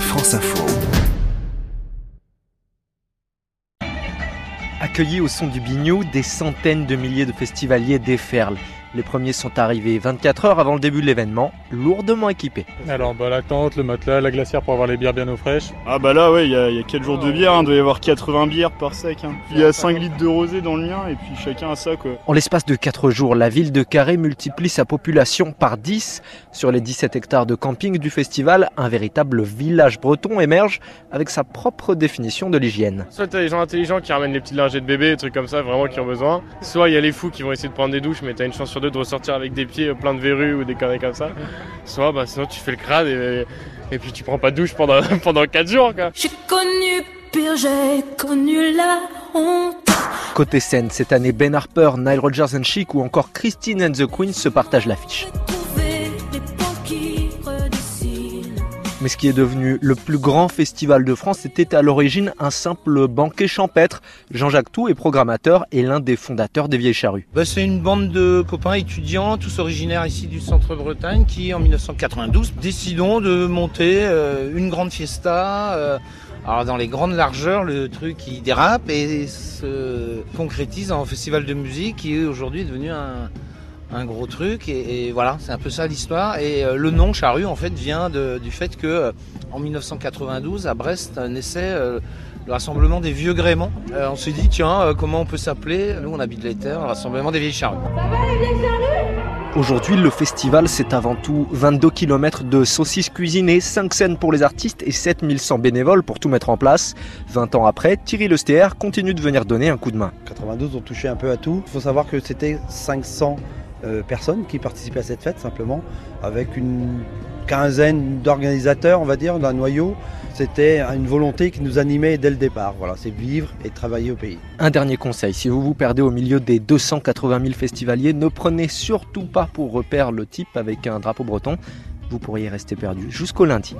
France Info. Accueillis au son du Bignou, des centaines de milliers de festivaliers déferlent. Les premiers sont arrivés 24 heures avant le début de l'événement, lourdement équipés. Alors bah, la tente, le matelas, la glacière pour avoir les bières bien au fraîches. Ah bah là ouais, il y, a 4 jours de bière, hein. il doit y avoir 80 bières par sac. Hein. Il y a 5 litres de rosé dans le mien et puis chacun a ça quoi. En l'espace de 4 jours, la ville de Carré multiplie sa population par 10. Sur les 17 hectares de camping du festival, un véritable village breton émerge avec sa propre définition de l'hygiène. Soit t'as les gens intelligents qui ramènent les petites lingettes de bébé, des trucs comme ça, vraiment qui ont besoin. Soit il y a les fous qui vont essayer de prendre des douches mais t'as une chance sur deux de ressortir avec des pieds pleins de verrues ou des conneries comme ça. Soit bah, sinon tu fais le crade et, et puis tu prends pas de douche pendant, pendant 4 jours. Quoi. J'ai connu pire, j'ai connu la honte. Côté scène, cette année, Ben Harper, Nile Rodgers and Chic ou encore Christine and the Queens se partagent l'affiche. Mais ce qui est devenu le plus grand festival de France était à l'origine un simple banquet champêtre. Jean-Jacques Tout est programmateur et l'un des fondateurs des Vieilles Charrues. Bah, c'est une bande de copains étudiants, tous originaires ici du centre-Bretagne, qui en 1992 décidons de monter euh, une grande fiesta. euh, alors dans les grandes largeurs, le truc il dérape et se concrétise en festival de musique qui est aujourd'hui devenu un, un gros truc. Et, et voilà, c'est un peu ça l'histoire. Et euh, le nom Charrue en fait vient de- du fait que euh, en 1992 à Brest naissait euh, le rassemblement des vieux gréments. Euh, on s'est dit tiens euh, comment on peut s'appeler? Nous on habite l'éther, le rassemblement des vieilles charrues. Aujourd'hui, le festival, c'est avant tout 22 km de saucisses cuisinées, 5 scènes pour les artistes et 7100 bénévoles pour tout mettre en place. 20 ans après, Thierry Lester continue de venir donner un coup de main. 92 ont touché un peu à tout. Il faut savoir que c'était 500 euh, personnes qui participaient à cette fête simplement, avec une quinzaine d'organisateurs, on va dire, d'un noyau. C'était une volonté qui nous animait dès le départ. Voilà, c'est vivre et travailler au pays. Un dernier conseil, si vous vous perdez au milieu des 280 000 festivaliers, ne prenez surtout pas pour repère le type avec un drapeau breton. Vous pourriez rester perdu jusqu'au lundi.